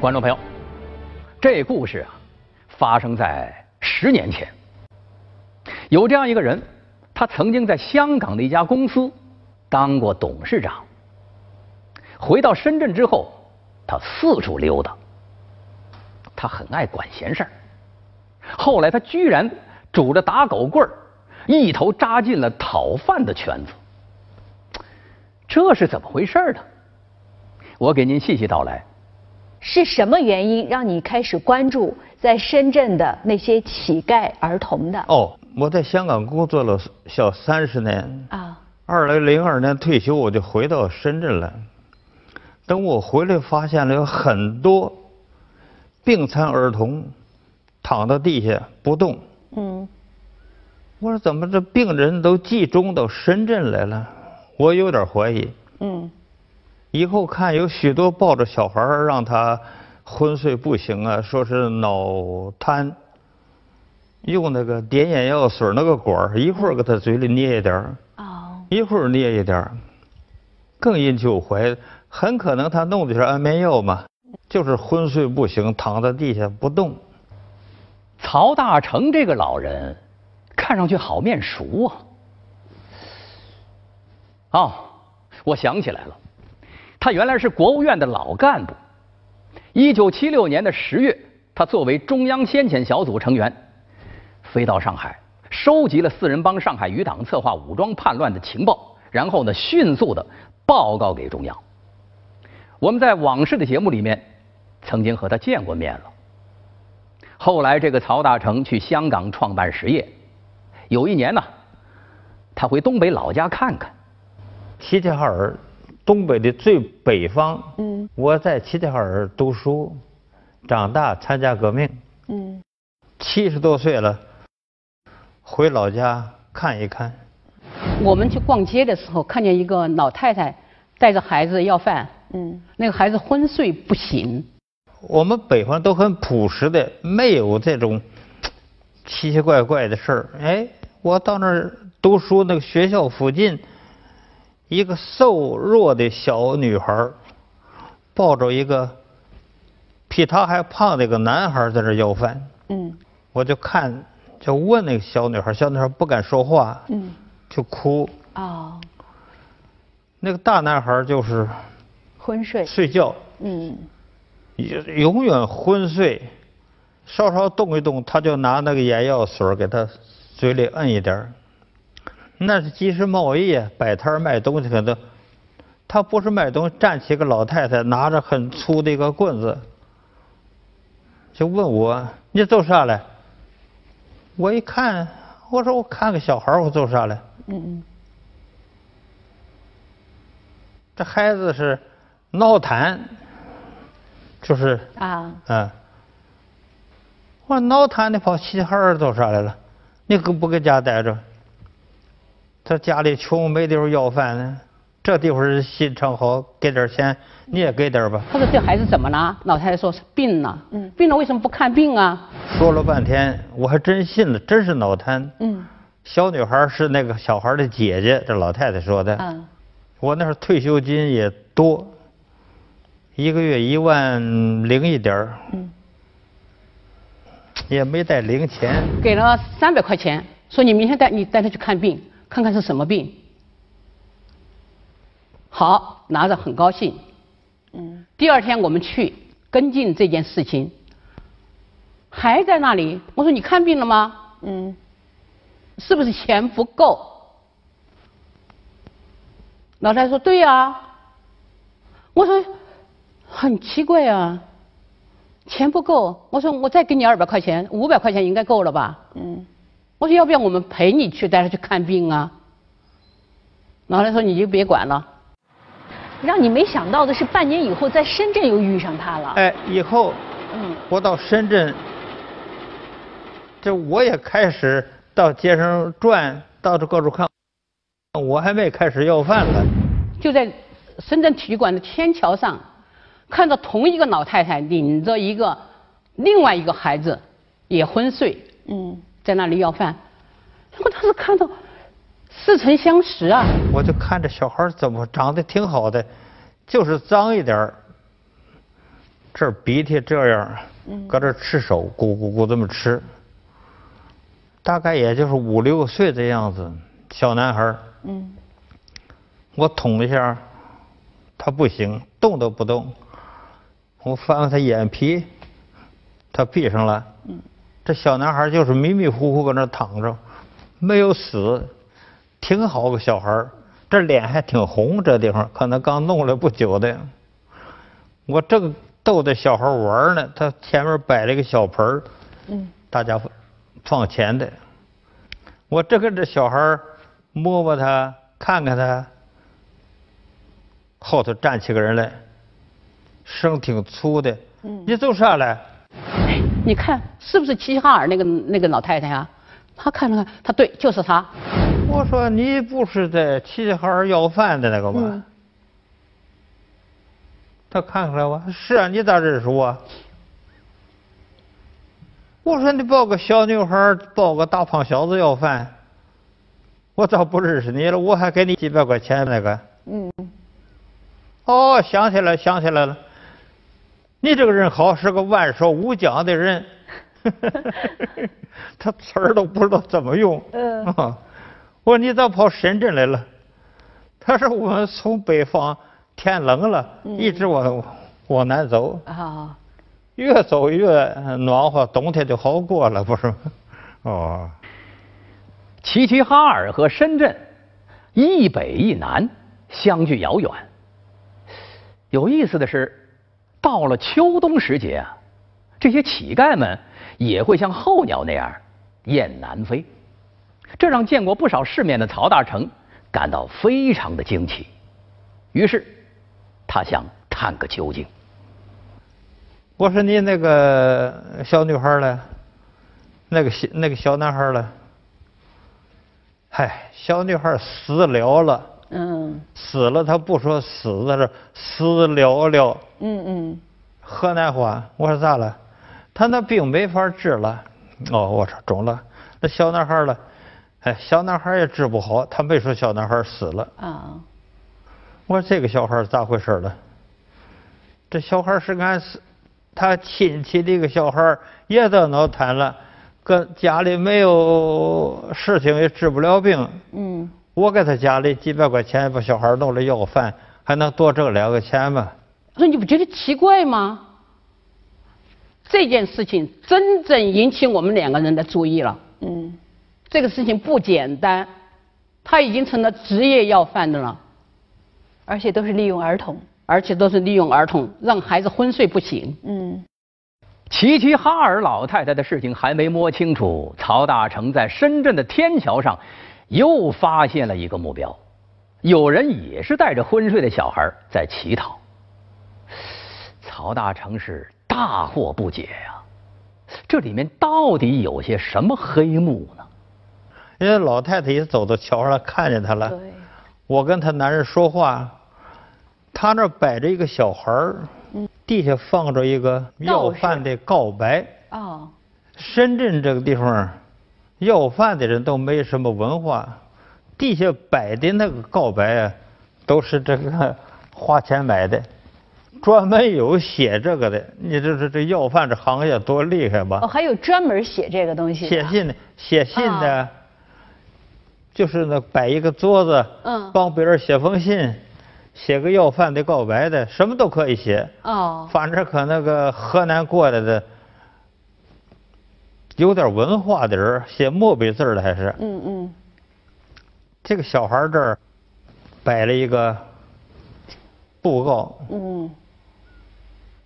观众朋友，这故事啊，发生在十年前。有这样一个人，他曾经在香港的一家公司当过董事长。回到深圳之后，他四处溜达。他很爱管闲事儿。后来他居然拄着打狗棍儿，一头扎进了讨饭的圈子。这是怎么回事呢？我给您细细道来。是什么原因让你开始关注在深圳的那些乞丐儿童的？哦，我在香港工作了小三十年啊。二零零二年退休，我就回到深圳来。等我回来，发现了有很多病残儿童躺到地下不动。嗯。我说怎么这病人都集中到深圳来了？我有点怀疑。嗯。以后看有许多抱着小孩让他昏睡不醒啊，说是脑瘫，用那个点眼药水那个管儿一会儿给他嘴里捏一点哦，一会儿捏一点儿更引起我怀疑，很可能他弄的是安眠药嘛，就是昏睡不醒，躺在地下不动。曹大成这个老人看上去好面熟啊！哦，我想起来了。他原来是国务院的老干部。一九七六年的十月，他作为中央先遣小组成员，飞到上海，收集了四人帮上海余党策划武装叛乱的情报，然后呢，迅速的报告给中央。我们在往事的节目里面曾经和他见过面了。后来，这个曹大成去香港创办实业，有一年呢，他回东北老家看看，齐齐哈尔。东北的最北方，嗯，我在齐齐哈尔读书，长大参加革命，嗯，七十多岁了，回老家看一看。我们去逛街的时候，看见一个老太太带着孩子要饭，嗯，那个孩子昏睡不醒。我们北方都很朴实的，没有这种奇奇怪怪的事儿。哎，我到那儿读书，那个学校附近。一个瘦弱的小女孩抱着一个比她还胖的一个男孩在那要饭。嗯。我就看，就问那个小女孩，小女孩不敢说话。嗯。就哭。哦。那个大男孩就是昏睡。睡觉。嗯。永远昏睡，稍稍动一动，他就拿那个眼药水给他嘴里摁一点那是集市贸易，摆摊卖东西可能，他不是卖东西，站起个老太太，拿着很粗的一个棍子，就问我你做啥嘞？我一看，我说我看个小孩我做啥嘞？嗯嗯。这孩子是脑瘫，就是啊嗯。我说脑瘫的跑齐齐哈尔做啥来了？你可不搁家待着？他家里穷，没地方要饭呢。这地方心肠好，给点钱，你也给点吧。他说：“这孩子怎么了？”老太太说：“是病了。”嗯，病了为什么不看病啊？说了半天，我还真信了，真是脑瘫。嗯，小女孩是那个小孩的姐姐，这老太太说的。嗯，我那时候退休金也多，一个月一万零一点儿嗯，也没带零钱。给了三百块钱，说你明天带你带他去看病。看看是什么病？好，拿着很高兴。嗯。第二天我们去跟进这件事情，还在那里。我说你看病了吗？嗯。是不是钱不够？老太太说对呀。我说很奇怪啊，钱不够。我说我再给你二百块钱，五百块钱应该够了吧？嗯。我说要不要我们陪你去带他去看病啊？老太说你就别管了。让你没想到的是，半年以后在深圳又遇上他了。哎，以后，嗯，我到深圳，这我也开始到街上转，到处各处看。我还没开始要饭呢。就在深圳体育馆的天桥上，看到同一个老太太领着一个另外一个孩子也昏睡。嗯。在那里要饭，我当时看到似曾相识啊！我就看着小孩怎么长得挺好的，就是脏一点这鼻涕这样，搁这吃手，咕咕咕这么吃。大概也就是五六岁的样子，小男孩嗯。我捅一下，他不行，动都不动。我翻翻他眼皮，他闭上了。嗯。这小男孩就是迷迷糊糊搁那躺着，没有死，挺好个小孩这脸还挺红，这地方可能刚弄了不久的。我正逗着小孩玩呢，他前面摆了一个小盆儿，嗯，大家放钱的。我正跟这小孩摸摸他，看看他，后头站起个人来，声挺粗的，嗯，你做啥来？你看是不是齐齐哈尔那个那个老太太呀？他看了看，他对，就是他。我说你不是在齐齐哈尔要饭的那个吗？他看出来我，是啊，你咋认识我？我说你抱个小女孩，抱个大胖小子要饭，我咋不认识你了？我还给你几百块钱那个。嗯。哦，想起来，想起来了。你这个人好，是个万寿无疆的人。他词儿都不知道怎么用。嗯。啊我说你咋跑深圳来了？他说我们从北方天冷了，一直往往南走。啊。越走越暖和，冬天就好过了，不是吗？哦。齐齐哈尔和深圳一北一南，相距遥远。有意思的是。到了秋冬时节啊，这些乞丐们也会像候鸟那样雁南飞，这让见过不少世面的曹大成感到非常的惊奇。于是他想探个究竟。我说你那个小女孩呢？那个小那个小男孩呢？嗨，小女孩死了了。嗯，死了，他不说死，他这死了了。嗯嗯，河南话，我说咋了？他那病没法治了。哦，我说中了。那小男孩了，哎，小男孩也治不好。他没说小男孩死了。啊。我说这个小孩咋回事了？这小孩是俺他亲戚的一个小孩，也得脑瘫了，搁家里没有事情，也治不了病。嗯。我给他家里几百块钱把小孩弄来要饭，还能多挣两个钱吗？那你不觉得奇怪吗？这件事情真正引起我们两个人的注意了。嗯，这个事情不简单，他已经成了职业要饭的了，而且都是利用儿童，而且都是利用儿童，让孩子昏睡不醒。嗯，齐齐哈尔老太太的事情还没摸清楚，曹大成在深圳的天桥上。又发现了一个目标，有人也是带着昏睡的小孩在乞讨。曹大成是大惑不解呀，这里面到底有些什么黑幕呢？因为老太太也走到桥上看见他了，我跟他男人说话，他那摆着一个小孩儿，地下放着一个要饭的告白。哦，深圳这个地方。要饭的人都没什么文化，地下摆的那个告白啊，都是这个花钱买的，专门有写这个的。你这这这要饭这行业多厉害吧？哦，还有专门写这个东西。写信的，写信的，就是那摆一个桌子，嗯，帮别人写封信，写个要饭的告白的，什么都可以写。哦。反正可那个河南过来的。有点文化的人写墨笔字的还是？嗯嗯。这个小孩这儿摆了一个布告。嗯。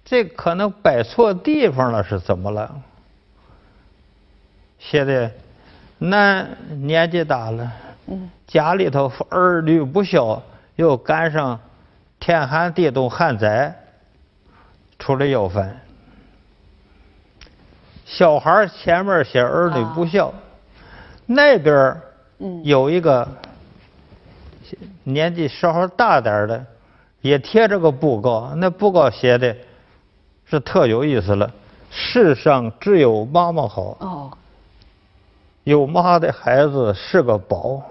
这可能摆错地方了，是怎么了？写的男年纪大了，家里头儿女不孝，又赶上天寒地冻旱灾，出来要饭。小孩前面写儿女不孝，那边有一个年纪稍稍大点的，也贴着个布告，那布告写的是特有意思了。世上只有妈妈好，有妈的孩子是个宝。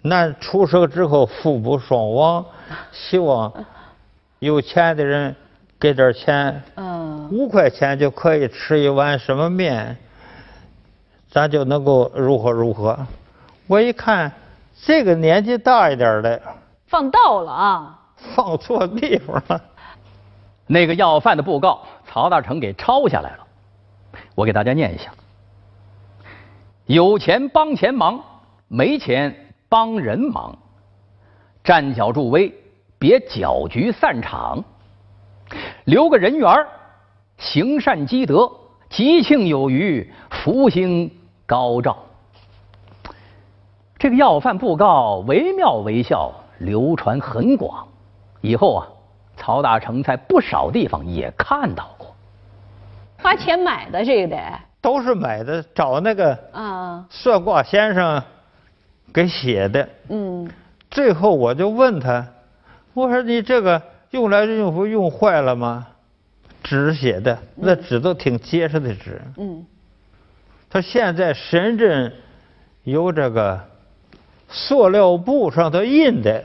那出生之后父母双亡，希望有钱的人给点钱，嗯，五块钱就可以吃一碗什么面，咱就能够如何如何。我一看，这个年纪大一点的，放倒了啊，放错地方了。那个要饭的布告，曹大成给抄下来了，我给大家念一下：有钱帮钱忙，没钱帮人忙，站脚助威，别搅局散场。留个人缘行善积德，吉庆有余，福星高照。这个要饭布告惟妙惟肖，流传很广。以后啊，曹大成在不少地方也看到过。花钱买的这个得都是买的，找那个啊算卦先生给写的。嗯。最后我就问他，我说你这个。用来用不用坏了吗？纸写的，那纸都挺结实的纸。嗯。他现在深圳有这个塑料布上头印的，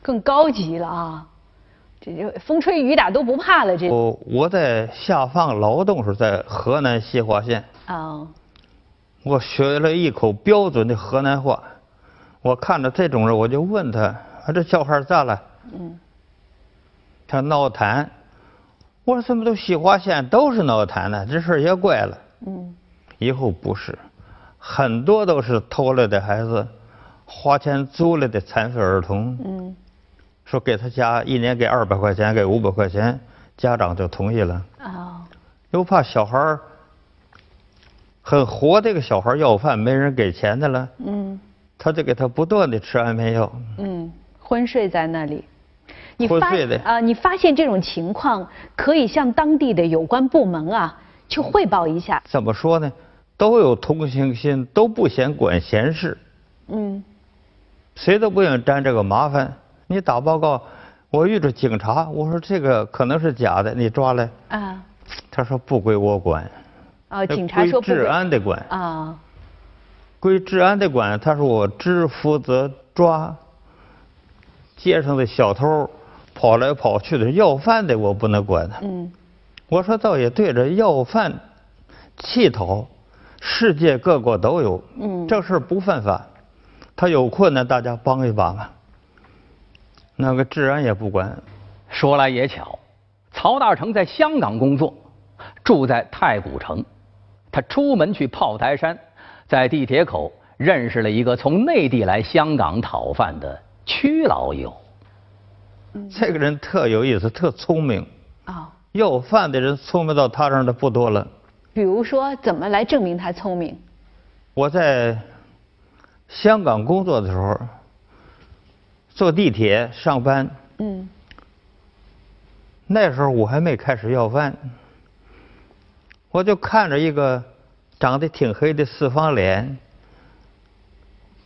更高级了啊！这就风吹雨打都不怕了。这我我在下放劳动时，在河南西华县。哦。我学了一口标准的河南话，我看着这种人，我就问他：“啊，这小孩咋了？”嗯。他闹痰，我说怎么都西华县都是闹痰呢？这事儿也怪了。嗯，以后不是，很多都是偷来的孩子，花钱租来的残废儿童。嗯，说给他家一年给二百块钱，给五百块钱，家长就同意了。哦，又怕小孩儿很活，这个小孩要饭没人给钱的了。嗯，他就给他不断的吃安眠药。嗯，昏睡在那里。你发啊，你发现这种情况，可以向当地的有关部门啊去汇报一下。怎么说呢？都有同情心，都不嫌管闲事。嗯。谁都不愿沾这个麻烦。你打报告，我遇着警察，我说这个可能是假的，你抓来。啊。他说不归我管。啊，警察说归治安得管。啊。归治安的管，他说我只负责抓街上的小偷。跑来跑去的要饭的，我不能管他。嗯，我说倒也对着要饭、乞讨，世界各国都有。嗯，这事不犯法，他有困难，大家帮一把嘛。那个治安也不管。说来也巧，曹大成在香港工作，住在太古城。他出门去炮台山，在地铁口认识了一个从内地来香港讨饭的屈老友。这个人特有意思，特聪明。啊，要饭的人聪明到他这儿的不多了。比如说，怎么来证明他聪明？我在香港工作的时候，坐地铁上班。嗯。那时候我还没开始要饭，我就看着一个长得挺黑的四方脸，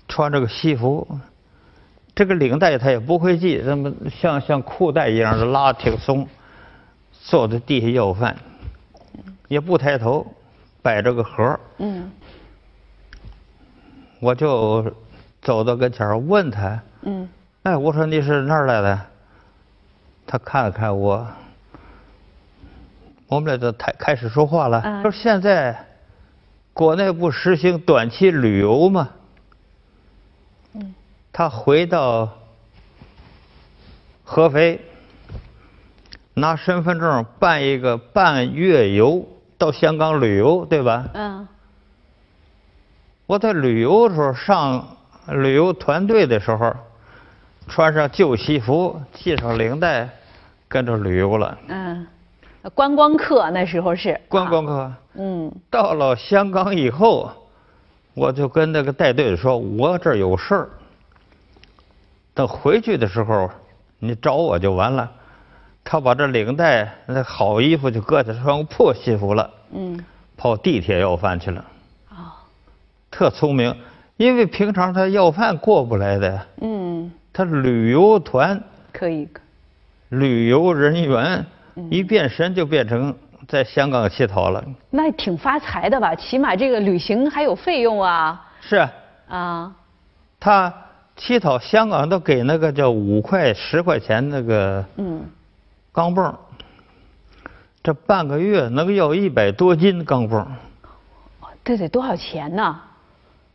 穿着个西服。这个领带他也不会系，那么像像裤带一样的拉挺松，坐在地下要饭，也不抬头，摆着个盒嗯。我就走到跟前问他。嗯。哎，我说你是哪儿来的？他看了看我，我们俩就开开始说话了。说现在国内不实行短期旅游吗？嗯。他回到合肥，拿身份证办一个半月游到香港旅游，对吧？嗯。我在旅游的时候上旅游团队的时候，穿上旧西服，系上领带，跟着旅游了。嗯，观光客那时候是。观光客。嗯。到了香港以后，我就跟那个带队的说：“我这儿有事儿。”等回去的时候，你找我就完了。他把这领带、那好衣服就搁下，穿破西服了。嗯。跑地铁要饭去了。哦。特聪明，因为平常他要饭过不来的。嗯。他旅游团。可以。旅游人员一变身就变成在香港乞讨了。那挺发财的吧？起码这个旅行还有费用啊。是。啊。他。乞讨香港都给那个叫五块十块钱那个嗯钢镚这半个月能要一百多斤钢镚。这得多少钱呢？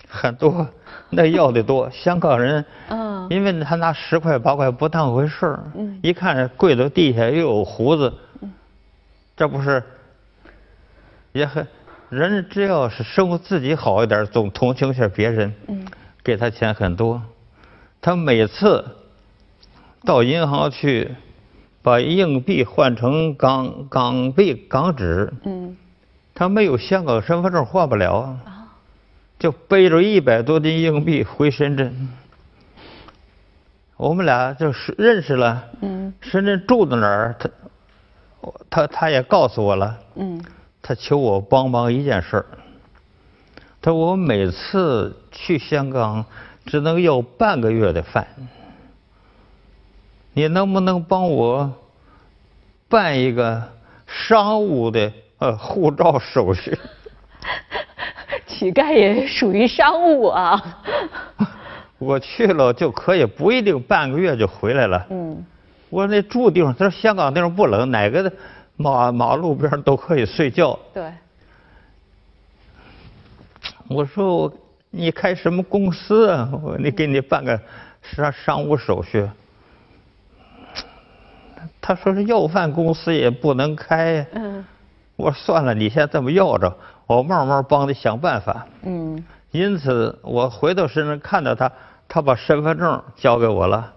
很多，那要的多。香港人，嗯，因为他拿十块八块不当回事儿，嗯，一看跪到地下又有胡子，嗯，这不是，也很，人只要是生活自己好一点，总同情下别人，嗯，给他钱很多，他每次到银行去，把硬币换成港港币港纸，嗯，他没有香港身份证换不了啊。就背着一百多斤硬币回深圳，我们俩就是认识了。嗯。深圳住在哪儿？他，他他也告诉我了。嗯。他求我帮忙一件事儿。他说我每次去香港只能要半个月的饭，你能不能帮我办一个商务的呃护照手续？乞丐也属于商务啊！我去了就可以，不一定半个月就回来了。嗯，我那住地方，他说香港地方不冷，哪个马马路边都可以睡觉。对。我说我你开什么公司啊？我你给你办个商商务手续。他说是要饭公司也不能开。嗯。我说算了，你先这么要着。我慢慢帮你想办法。嗯。因此，我回到深圳看到他，他把身份证交给我了，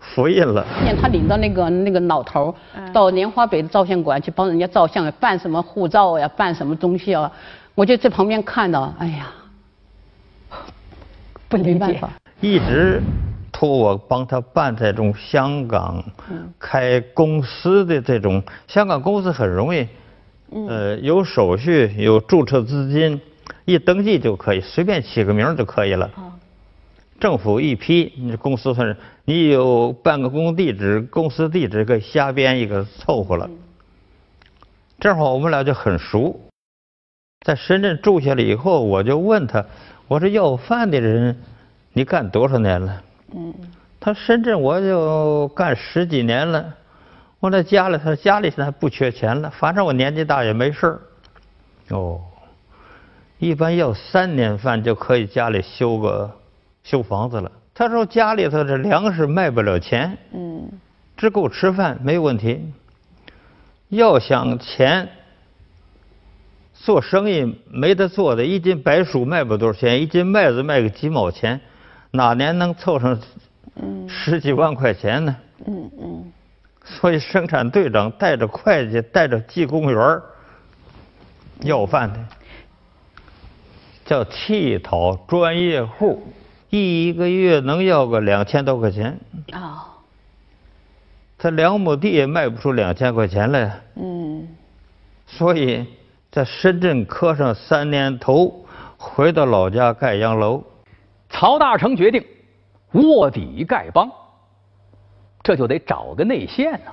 复印了。见他领着那个那个老头到莲花北的照相馆去帮人家照相，办什么护照呀，办什么东西啊？我就在旁边看到，哎呀，不没办法。一直托我帮他办这种香港开公司的这种，香港公司很容易。呃，有手续，有注册资金，一登记就可以，随便起个名就可以了。政府一批，你公司算是你有办个公地址，公司地址可以瞎编一个凑合了。正好我们俩就很熟，在深圳住下来以后，我就问他，我说要饭的人，你干多少年了？嗯，他深圳我就干十几年了。我在家里，他家里现在不缺钱了，反正我年纪大也没事儿。哦，一般要三年饭就可以家里修个修房子了。他说家里头这粮食卖不了钱，嗯，只够吃饭没问题。要想钱，做生意没得做的，一斤白薯卖不多少钱，一斤麦子卖个几毛钱，哪年能凑上十几万块钱呢？嗯嗯。所以，生产队长带着会计，带着技工员要饭的，叫乞讨专业户，一个月能要个两千多块钱。哦。他两亩地也卖不出两千块钱来。嗯。所以在深圳磕上三年头，回到老家盖洋楼。曹大成决定卧底丐帮。这就得找个内线呢。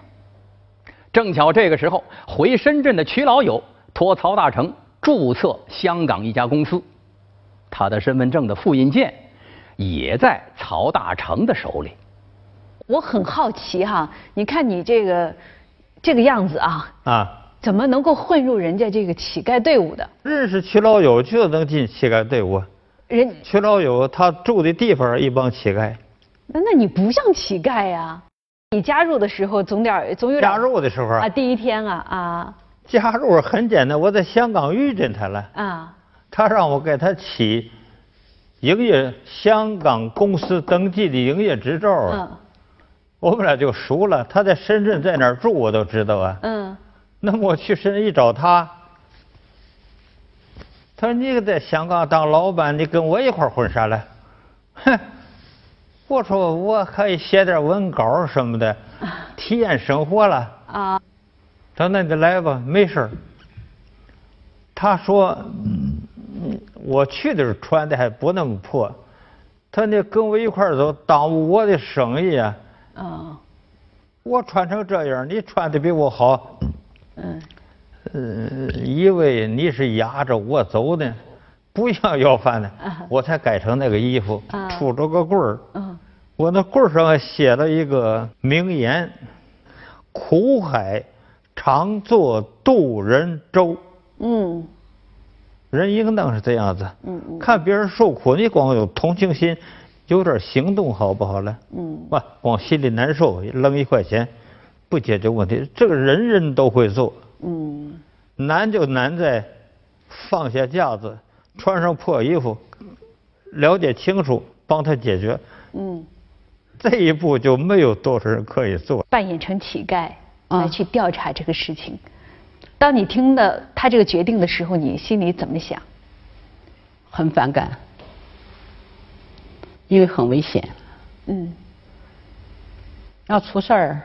正巧这个时候，回深圳的曲老友托曹大成注册香港一家公司，他的身份证的复印件也在曹大成的手里。我很好奇哈，你看你这个这个样子啊，啊，怎么能够混入人家这个乞丐队伍的？认识曲老友就能进乞丐队伍。人曲老友他住的地方一帮乞丐。那那你不像乞丐呀？你加入的时候总点总有点加入的时候啊，第一天啊啊，加入很简单，我在香港遇见他了啊，他让我给他起营业香港公司登记的营业执照啊，我们俩就熟了。他在深圳在哪儿住我都知道啊，嗯，那么我去深圳一找他，他说你在香港当老板，你跟我一块混啥嘞？哼。我说我可以写点文稿什么的，体验生活了。啊，他说那你来吧，没事他说，我去的时候穿的还不那么破。他说你跟我一块走，耽误我的生意啊。啊。我穿成这样，你穿的比我好。嗯。呃，因为你是压着我走的，不要要饭的，我才改成那个衣服，杵着个棍儿。我那棍儿上写了一个名言：苦海常作渡人舟。嗯。人应当是这样子。嗯嗯。看别人受苦，你光有同情心，有点行动好不好了？嗯。哇，光心里难受，扔一块钱，不解决问题。这个人人都会做。嗯。难就难在放下架子，穿上破衣服，了解清楚，帮他解决。嗯。这一步就没有多少人可以做。扮演成乞丐来去调查这个事情。当你听到他这个决定的时候，你心里怎么想？很反感，因为很危险。嗯。要出事儿，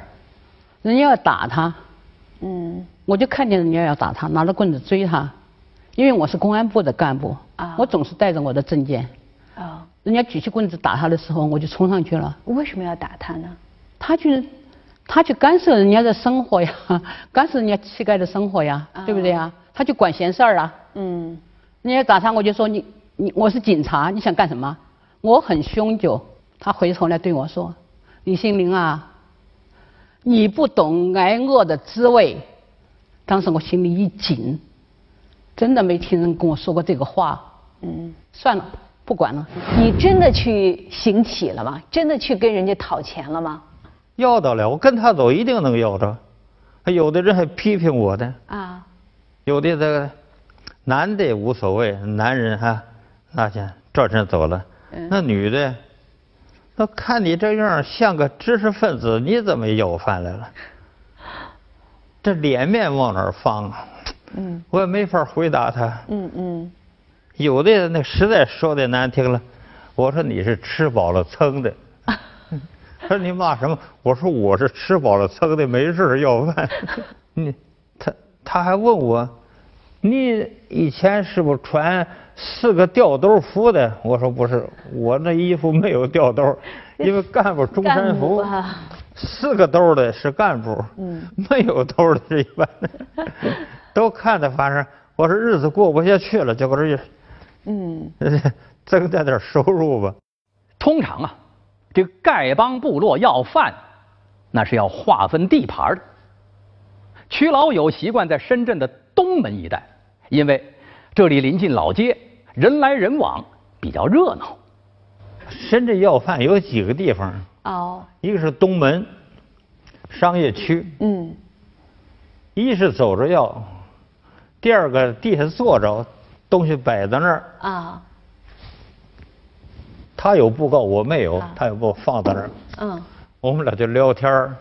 人家要打他。嗯。我就看见人家要打他，拿着棍子追他，因为我是公安部的干部，啊我总是带着我的证件。啊。人家举起棍子打他的时候，我就冲上去了。为什么要打他呢？他去，他去干涉人家的生活呀，干涉人家乞丐的生活呀，对不对呀？他去管闲事儿啊。嗯。人家打他，我就说你你我是警察，你想干什么？我很凶就，他回头来对我说：“李新林啊，你不懂挨饿的滋味。”当时我心里一紧，真的没听人跟我说过这个话。嗯。算了。不管了，你真的去行乞了吗？真的去跟人家讨钱了吗？要到了，我跟他走一定能要着。还有的人还批评我的啊，有的这个男的无所谓，男人哈那钱转身走了。那女的，那看你这样像个知识分子，你怎么要饭来了？这脸面往哪儿放啊？嗯，我也没法回答他。嗯嗯。有的那实在说的难听了，我说你是吃饱了撑的。他说你骂什么？我说我是吃饱了撑的，没事要饭。你他他还问我，你以前是不是穿四个吊兜服的？我说不是，我那衣服没有吊兜，因为干部中山服，四个兜的是干部，嗯没有兜的是一般的。都看的反正我说日子过不下去了，就搁这。嗯，增加点收入吧。通常啊，这个丐帮部落要饭，那是要划分地盘的。曲老友习惯在深圳的东门一带，因为这里临近老街，人来人往，比较热闹。深圳要饭有几个地方？哦，一个是东门商业区，嗯，一是走着要，第二个地下坐着。东西摆在那儿啊，他有布告，我没有，他有布放在那儿。嗯，我们俩就聊天儿，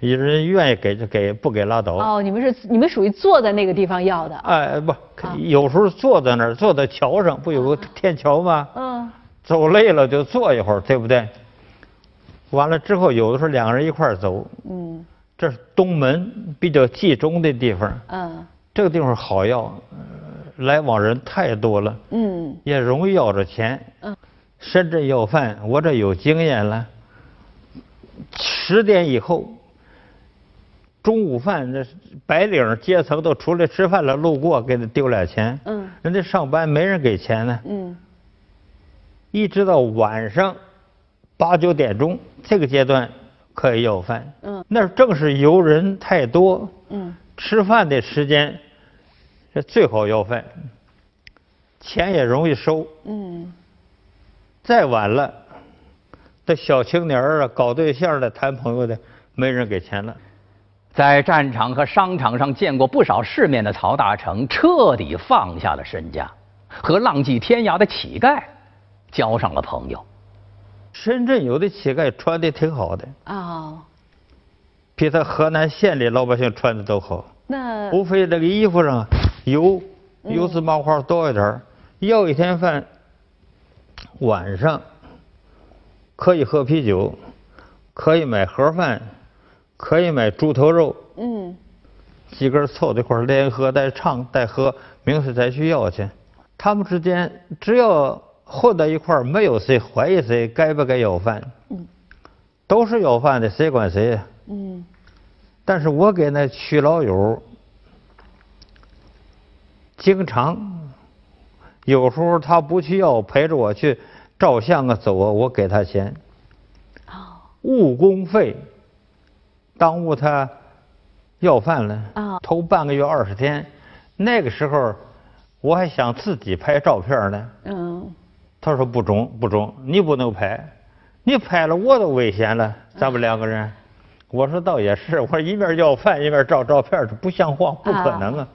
有人愿意给就给，不给拉倒。哦，你们是你们属于坐在那个地方要的。哎，不，有时候坐在那儿，坐在桥上，不有个天桥吗？嗯，走累了就坐一会儿，对不对？完了之后，有的时候两个人一块儿走。嗯，这是东门比较集中的地方。嗯，这个地方好要。来往人太多了，嗯，也容易要着钱。嗯，深圳要饭，我这有经验了。十点以后，中午饭那白领阶层都出来吃饭了，路过给他丢俩钱。嗯，人家上班没人给钱呢。嗯，一直到晚上八九点钟这个阶段可以要饭。嗯，那正是游人太多。嗯，吃饭的时间。这最好要饭，钱也容易收。嗯。再晚了，这小青年啊，搞对象的、谈朋友的，没人给钱了。在战场和商场上见过不少世面的曹大成，彻底放下了身家，和浪迹天涯的乞丐交上了朋友。深圳有的乞丐穿的挺好的。哦。比他河南县里老百姓穿的都好。那。无非这个衣服上。油油渍麻花多一点要一天饭，晚上可以喝啤酒，可以买盒饭，可以买猪头肉。嗯，几个人凑在一块儿连喝带唱带喝，明天再去要去。他们之间只要混在一块儿没有谁怀疑谁该不该要饭。嗯，都是要饭的，谁管谁呀？嗯，但是我给那区老友。经常，有时候他不去要，陪着我去照相啊，走啊，我给他钱。哦。误工费，耽误他要饭了。啊。头半个月二十天，那个时候我还想自己拍照片呢。嗯。他说不中不中，你不能拍，你拍了我都危险了，咱们两个人。我说倒也是，我说一面要饭一面照照片，这不像话，不可能啊。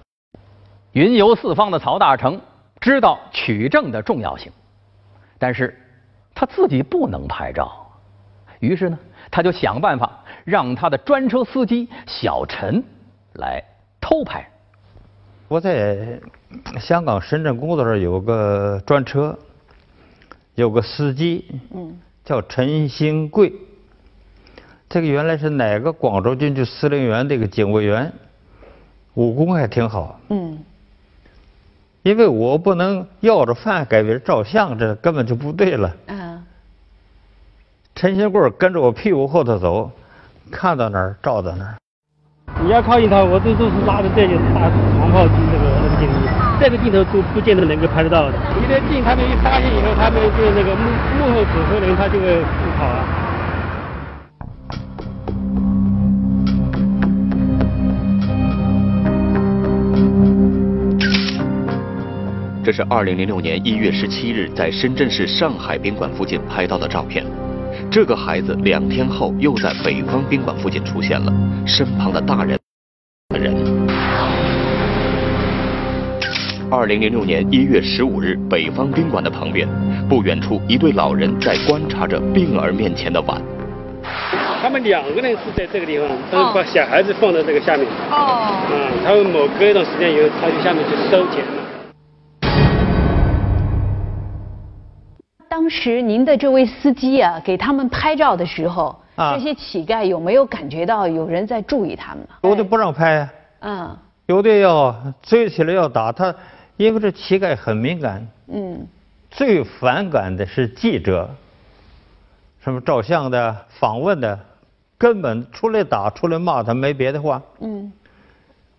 云游四方的曹大成知道取证的重要性，但是他自己不能拍照，于是呢，他就想办法让他的专车司机小陈来偷拍。我在香港、深圳工作时有个专车，有个司机，嗯，叫陈兴贵。这个原来是哪个广州军区司令员的一个警卫员，武功还挺好。嗯。因为我不能要着饭给别人照相，这根本就不对了。嗯。陈新贵跟着我屁股后头走，看到哪儿照到哪儿。你要靠近他，我这都是拉着这个大长炮那个那个镜头，这个镜头都不见得能够拍得到的。离得近他们一发现以后，他们就那个幕幕后指挥人他就会不跑啊。这是二零零六年一月十七日在深圳市上海宾馆附近拍到的照片。这个孩子两天后又在北方宾馆附近出现了，身旁的大人人。二零零六年一月十五日，北方宾馆的旁边，不远处一对老人在观察着病儿面前的碗。他们两个人是在这个地方，都把小孩子放在这个下面。哦。嗯，他们某隔一段时间以后，他就下面去收钱了。当时您的这位司机啊，给他们拍照的时候，这些乞丐有没有感觉到有人在注意他们呢？有的不让拍，嗯，有的要追起来要打他，因为这乞丐很敏感，嗯，最反感的是记者，什么照相的、访问的，根本出来打、出来骂他没别的话，嗯，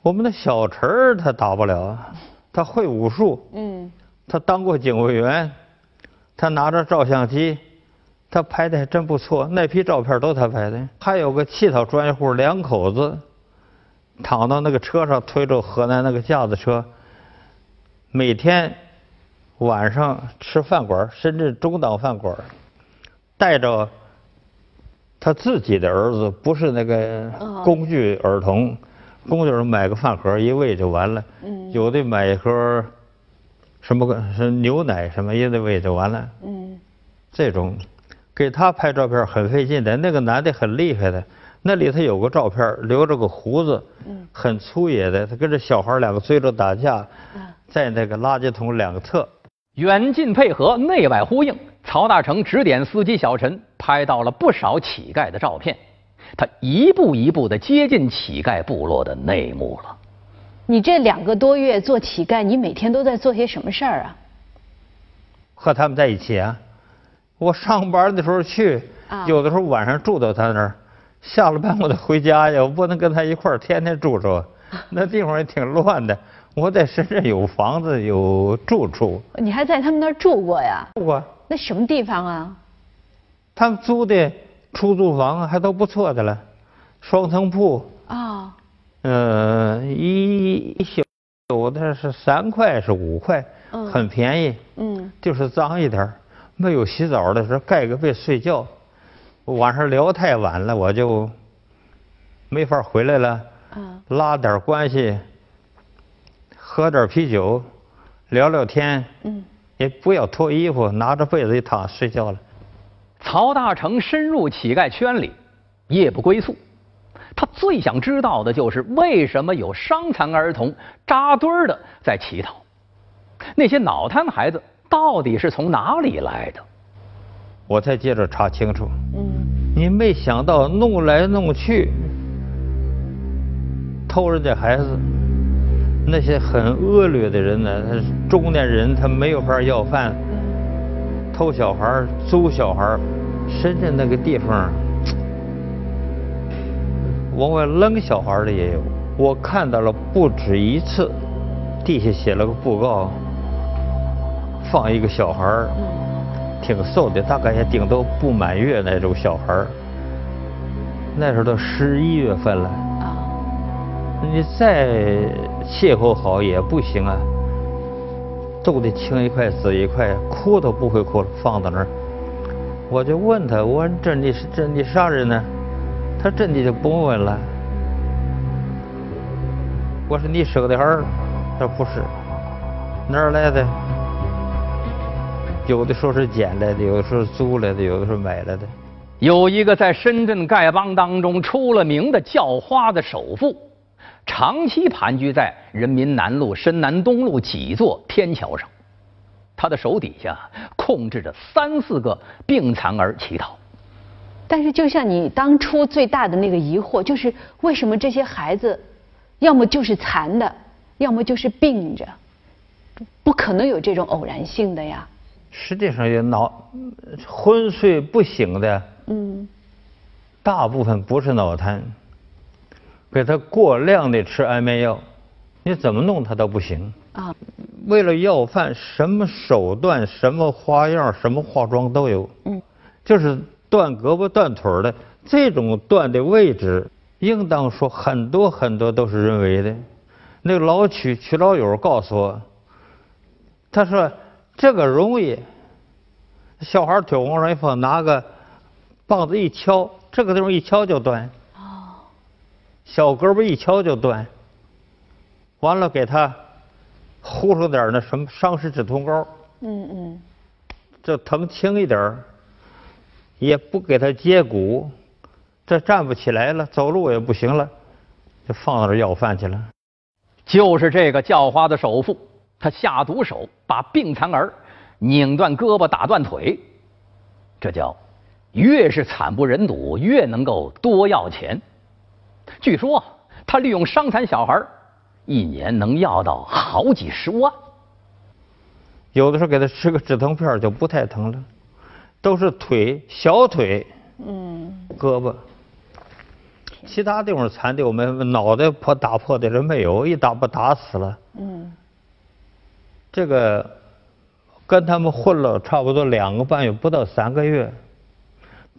我们的小陈儿他打不了，他会武术，嗯，他当过警卫员。他拿着照相机，他拍的还真不错，那批照片都他拍的。还有个乞讨专业户两口子，躺到那个车上，推着河南那个架子车，每天晚上吃饭馆，深圳中档饭馆，带着他自己的儿子，不是那个工具儿童，工具儿买个饭盒一喂就完了，有的买一盒。什么个是牛奶什么也得喂就完了。嗯，这种给他拍照片很费劲的。那个男的很厉害的，那里头有个照片，留着个胡子，嗯，很粗野的。他跟着小孩两个追着打架，在那个垃圾桶两侧，远近配合，内外呼应。曹大成指点司机小陈拍到了不少乞丐的照片，他一步一步的接近乞丐部落的内幕了。你这两个多月做乞丐，你每天都在做些什么事儿啊？和他们在一起啊！我上班的时候去，有的时候晚上住到他那儿，下了班我得回家呀，我不能跟他一块儿天天住着，那地方也挺乱的。我在深圳有房子有住处。你还在他们那儿住过呀？住过。那什么地方啊？他们租的出租房还都不错的了，双层铺。啊。嗯，一宿有的是三块是五块，很便宜。嗯，就是脏一点没有洗澡的时候盖个被睡觉。晚上聊太晚了，我就没法回来了。嗯，拉点关系，喝点啤酒，聊聊天。嗯，也不要脱衣服，拿着被子一躺睡觉了。曹大成深入乞丐圈里，夜不归宿。他最想知道的就是为什么有伤残儿童扎堆儿的在乞讨，那些脑瘫孩子到底是从哪里来的？我才接着查清楚。嗯，你没想到弄来弄去，偷人家孩子，那些很恶劣的人呢？他中年人他没有法要饭，偷小孩租小孩深圳那个地方。往外扔小孩的也有，我看到了不止一次，地下写了个布告，放一个小孩儿，挺瘦的，大概也顶多不满月那种小孩儿。那时候都十一月份了，你再气候好也不行啊，都得青一块紫一块，哭都不会哭了，放到那儿。我就问他，我说这你是这你啥人呢？他真的就不问了。我说你生的儿，他说不是，哪儿来的？有的说是捡来的，有的说是租来的，有的说买来的。有一个在深圳丐帮当中出了名的叫花的首富，长期盘踞在人民南路、深南东路几座天桥上，他的手底下控制着三四个病残儿乞讨。但是，就像你当初最大的那个疑惑，就是为什么这些孩子？要么就是残的，要么就是病着，不可能有这种偶然性的呀。实际上，也脑昏睡不醒的，嗯，大部分不是脑瘫，给他过量的吃安眠药，你怎么弄他都不行啊。为了要饭，什么手段、什么花样、什么化妆都有，嗯，就是断胳膊断腿的，这种断的位置。应当说，很多很多都是人为的。那个老曲曲老友告诉我，他说这个容易，小孩腿往上一放，拿个棒子一敲，这个地方一敲就断。哦。小胳膊一敲就断。完了，给他糊上点那什么伤食止痛膏。嗯嗯。这疼轻一点也不给他接骨。这站不起来了，走路也不行了，就放到这要饭去了。就是这个叫花的首富，他下毒手，把病残儿拧断胳膊、打断腿，这叫越是惨不忍睹，越能够多要钱。据说他利用伤残小孩，一年能要到好几十万。有的时候给他吃个止疼片就不太疼了，都是腿、小腿、嗯，胳膊。其他地方残的，我们脑袋破打破的人没有，一打不打死了。嗯。这个跟他们混了差不多两个半月，不到三个月，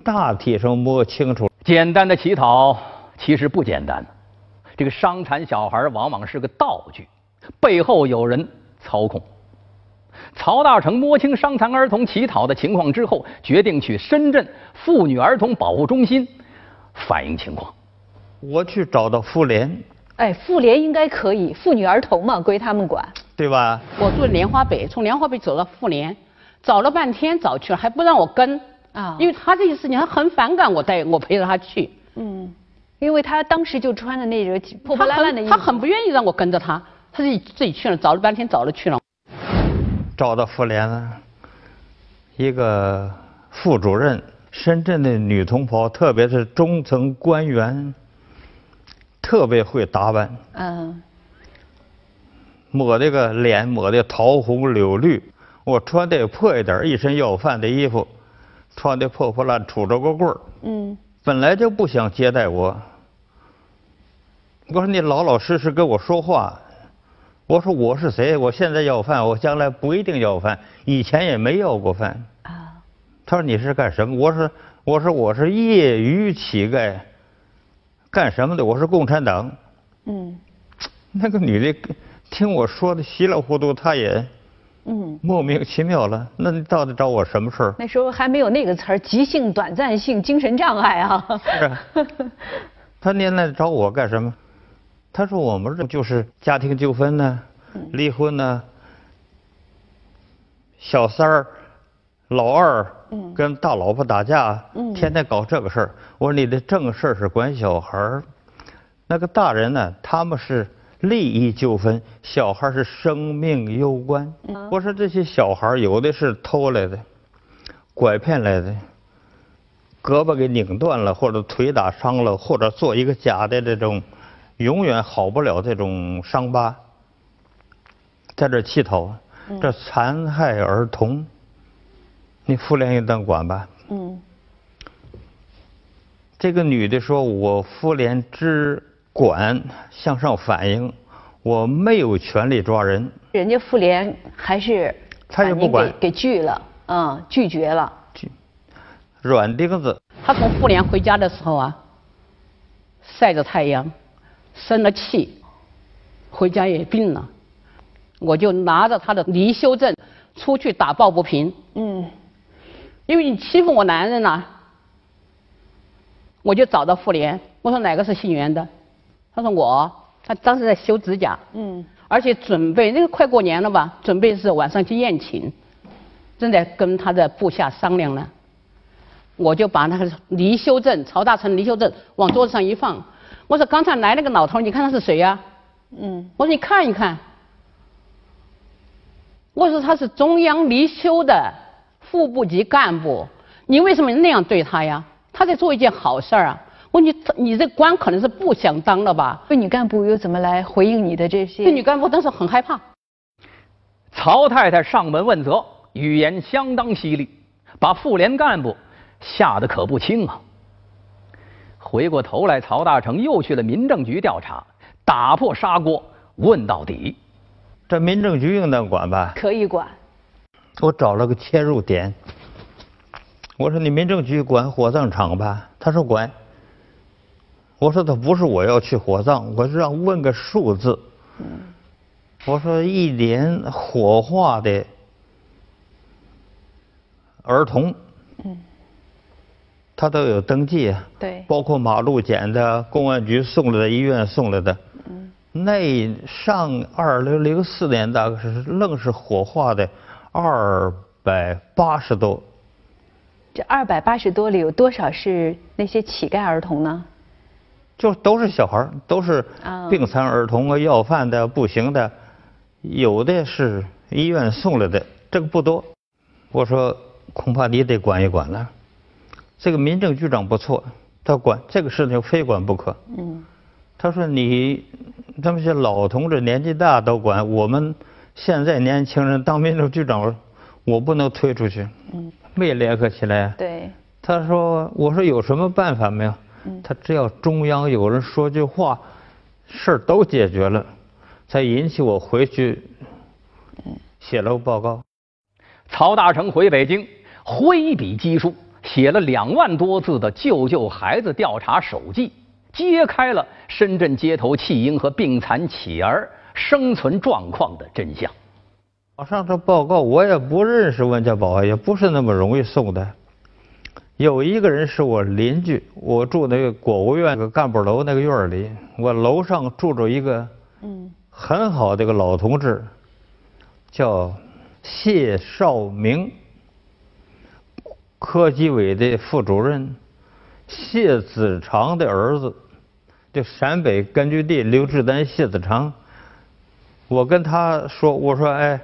大体上摸清楚。简单的乞讨其实不简单，这个伤残小孩往往是个道具，背后有人操控。曹大成摸清伤残儿童乞讨的情况之后，决定去深圳妇女儿童保护中心反映情况。我去找到妇联，哎，妇联应该可以，妇女儿童嘛归他们管，对吧？我住莲花北，从莲花北走到妇联，找了半天找去了，还不让我跟。啊，因为他这些事情他很反感我带我陪着他去，嗯，因为他当时就穿的那个破破烂烂的衣服，他很不愿意让我跟着他，他自己自己去了，找了半天找了去了，找到妇联了，一个副主任，深圳的女同胞，特别是中层官员。特别会打扮，嗯，抹这个脸抹的桃红柳绿，我穿的破一点，一身要饭的衣服，穿的破破烂，杵着个棍儿，嗯，本来就不想接待我。我说你老老实实跟我说话，我说我是谁？我现在要饭，我将来不一定要饭，以前也没要过饭。啊，他说你是干什么？我说我说我是业余乞丐。干什么的？我是共产党。嗯，那个女的听我说的稀里糊涂，她也嗯莫名其妙了。那你到底找我什么事儿？那时候还没有那个词儿，急性短暂性精神障碍啊。是。他您来找我干什么？他说我们这就是家庭纠纷呢，离婚呢，小三儿。老二跟大老婆打架，天天搞这个事儿。我说你的正事儿是管小孩儿，那个大人呢？他们是利益纠纷，小孩是生命攸关。我说这些小孩有的是偷来的，拐骗来的，胳膊给拧断了，或者腿打伤了，或者做一个假的这种永远好不了这种伤疤，在这乞讨，这残害儿童。你妇联应当管吧？嗯。这个女的说：“我妇联只管向上反映，我没有权利抓人。”人家妇联还是他也不管，给拒了，嗯，拒绝了。拒。软钉子。他从妇联回家的时候啊，晒着太阳，生了气，回家也病了，我就拿着他的离休证出去打抱不平。嗯，因为你欺负我男人了，我就找到妇联，我说哪个是姓袁的？他说我，他当时在修指甲。嗯，而且准备那个快过年了吧，准备是晚上去宴请，正在跟他的部下商量呢。我就把那个离休证，曹大成离休证往桌子上一放。我说刚才来那个老头，你看他是谁呀？嗯。我说你看一看。我说他是中央离休的副部级干部，你为什么那样对他呀？他在做一件好事儿啊。我说你你这官可能是不想当了吧？妇女干部又怎么来回应你的这些？妇女干部当时很害怕。曹太太上门问责，语言相当犀利，把妇联干部。吓得可不轻啊！回过头来，曹大成又去了民政局调查，打破砂锅问到底。这民政局应当管吧？可以管。我找了个切入点。我说你民政局管火葬场吧？他说管。我说他不是我要去火葬，我是让问个数字。我说一年火化的儿童。嗯。他都有登记啊，对，包括马路捡的、公安局送来的、医院送来的。嗯，那上二零零四年大概是愣是火化的二百八十多。这二百八十多里有多少是那些乞丐儿童呢？就都是小孩都是病残儿童啊、要饭的、不行的，有的是医院送来的，这个不多。我说恐怕你得管一管了。这个民政局长不错，他管这个事情非管不可。嗯，他说你他们些老同志年纪大都管，我们现在年轻人当民政局长，我不能推出去。嗯，没联合起来。对。他说：“我说有什么办法没有？他只要中央有人说句话，事儿都解决了，才引起我回去写了个报告。”曹大成回北京，挥笔疾书。写了两万多字的救救孩子调查手记，揭开了深圳街头弃婴和病残乞儿生存状况的真相。网上这报告我也不认识温家宝，也不是那么容易送的。有一个人是我邻居，我住那个国务院那个干部楼那个院里，我楼上住着一个嗯很好的一个老同志，叫谢少明。科纪委的副主任谢子长的儿子，就陕北根据地刘志丹谢子长。我跟他说：“我说，哎，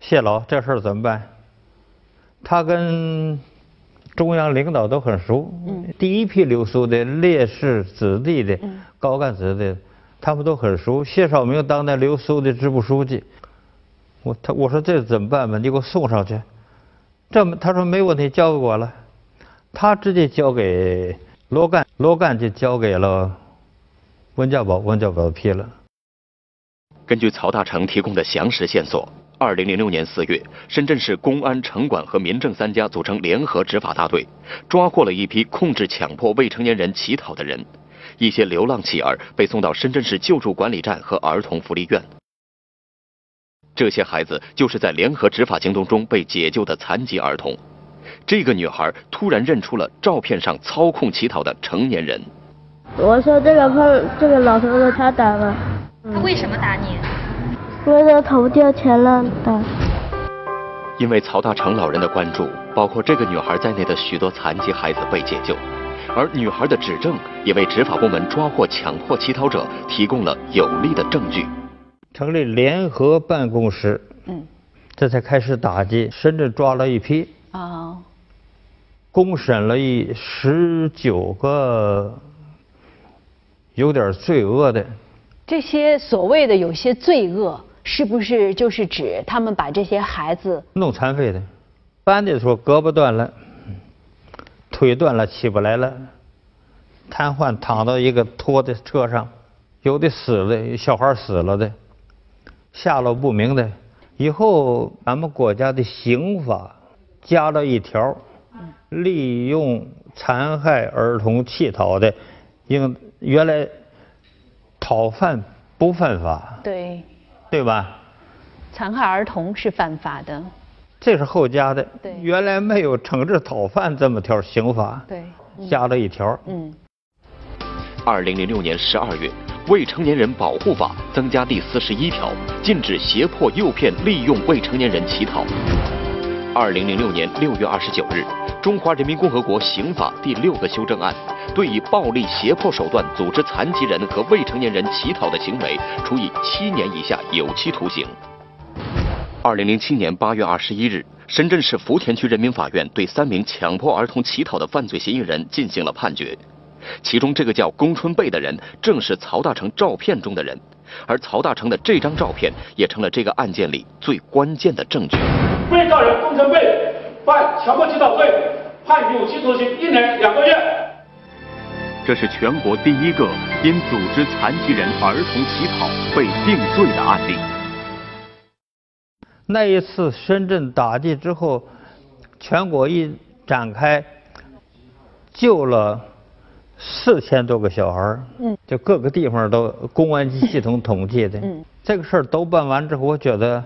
谢老，这事儿怎么办？”他跟中央领导都很熟，第一批留苏的烈士子弟的高干子弟，他们都很熟。谢少明当那留苏的支部书记，我他我说这怎么办吧？你给我送上去。这么他说没问题，交给我了。他直接交给罗干，罗干就交给了温家宝，温家宝批了。根据曹大成提供的详实线索，二零零六年四月，深圳市公安、城管和民政三家组成联合执法大队，抓获了一批控制强迫未成年人乞讨的人。一些流浪乞儿被送到深圳市救助管理站和儿童福利院。这些孩子就是在联合执法行动中被解救的残疾儿童。这个女孩突然认出了照片上操控乞讨的成年人。我说这个胖这个老头子他打了。他为什么打你？因为他头掉钱了打。因为曹大成老人的关注，包括这个女孩在内的许多残疾孩子被解救，而女孩的指证也为执法部门抓获强迫乞讨者提供了有力的证据。成立联合办公室，嗯，这才开始打击。深圳抓了一批，啊，公审了一十九个有点罪恶的。这些所谓的有些罪恶，是不是就是指他们把这些孩子弄残废的？搬的时候胳膊断了，腿断了起不来了，瘫痪躺到一个拖的车上，有的死了，小孩死了的。下落不明的，以后咱们国家的刑法加了一条，利用残害儿童乞讨的，应原来讨。饭不犯法。对。对吧？残害儿童是犯法的。这是后加的。对。原来没有惩治讨饭这么条刑法。对。加了一条。嗯。二零零六年十二月，《未成年人保护法》增加第四十一条，禁止胁迫、诱骗、利用未成年人乞讨。二零零六年六月二十九日，《中华人民共和国刑法》第六个修正案，对以暴力胁迫手段组织残疾人和未成年人乞讨的行为，处以七年以下有期徒刑。二零零七年八月二十一日，深圳市福田区人民法院对三名强迫儿童乞讨的犯罪嫌疑人进行了判决，其中这个叫龚春贝的人，正是曹大成照片中的人，而曹大成的这张照片也成了这个案件里最关键的证据。被告人龚春贝犯强迫乞讨罪，判有期徒刑一年两个月。这是全国第一个因组织残疾人儿童乞讨被定罪的案例。那一次深圳打击之后，全国一展开，救了四千多个小孩嗯，就各个地方都公安局系统统计的。嗯，这个事儿都办完之后，我觉得。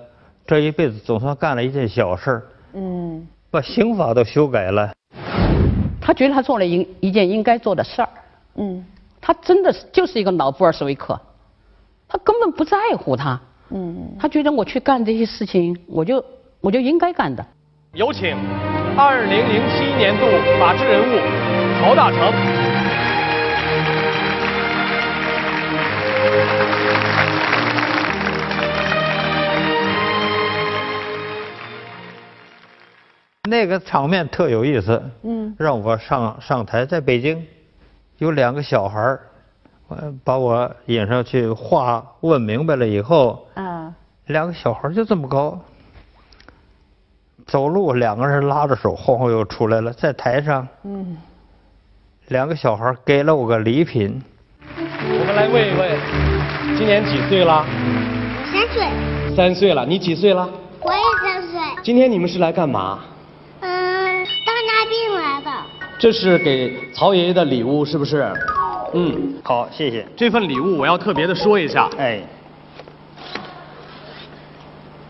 这一辈子总算干了一件小事儿，嗯，把刑法都修改了。他觉得他做了一一件应该做的事儿，嗯，他真的是就是一个老布尔什维克，他根本不在乎他，嗯，他觉得我去干这些事情，我就我就应该干的。有请二零零七年度法治人物曹大成。那个场面特有意思，嗯，让我上上台，在北京，有两个小孩儿，把我引上去，话问明白了以后，啊，两个小孩就这么高，走路两个人拉着手晃晃又出来了，在台上，嗯，两个小孩给了我个礼品，我们来问一问，今年几岁了？三岁。三岁了，你几岁了？我也三岁。今天你们是来干嘛？嗯，当嘉宾来的这是给曹爷爷的礼物，是不是？嗯，好，谢谢。这份礼物我要特别的说一下。哎，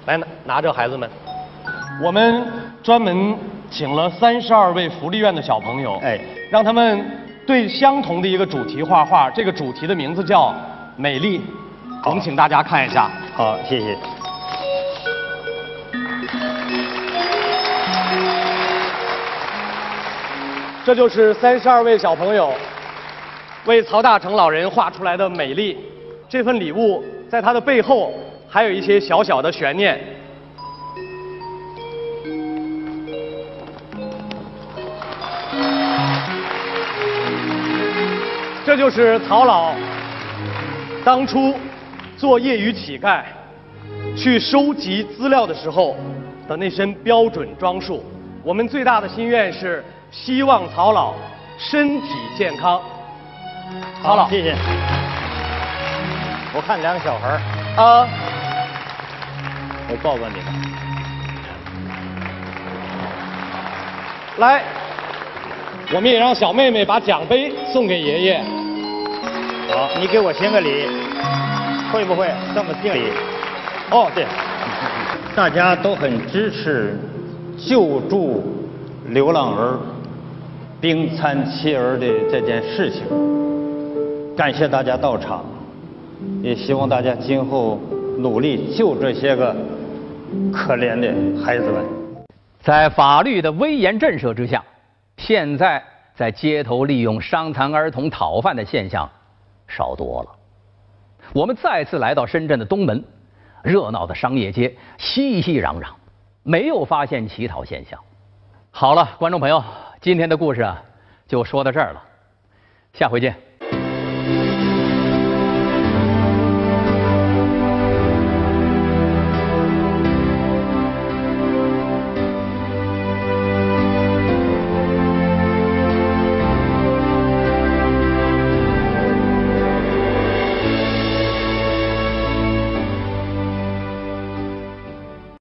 来拿拿着，孩子们，我们专门请了三十二位福利院的小朋友，哎，让他们对相同的一个主题画画。这个主题的名字叫美丽。我们请大家看一下。好，谢谢。这就是三十二位小朋友为曹大成老人画出来的美丽。这份礼物在他的背后还有一些小小的悬念。这就是曹老当初做业余乞丐去收集资料的时候的那身标准装束。我们最大的心愿是。希望曹老身体健康。曹老，谢谢。我看两个小孩儿。啊。我抱抱你们。来，我们也让小妹妹把奖杯送给爷爷。好，你给我行个礼，会不会这么敬礼？哦，对。大家都很支持救助流浪儿。冰餐妻儿的这件事情，感谢大家到场，也希望大家今后努力救这些个可怜的孩子们。在法律的威严震慑之下，现在在街头利用伤残儿童讨饭的现象少多了。我们再次来到深圳的东门，热闹的商业街熙熙攘攘，没有发现乞讨现象。好了，观众朋友。今天的故事啊，就说到这儿了，下回见。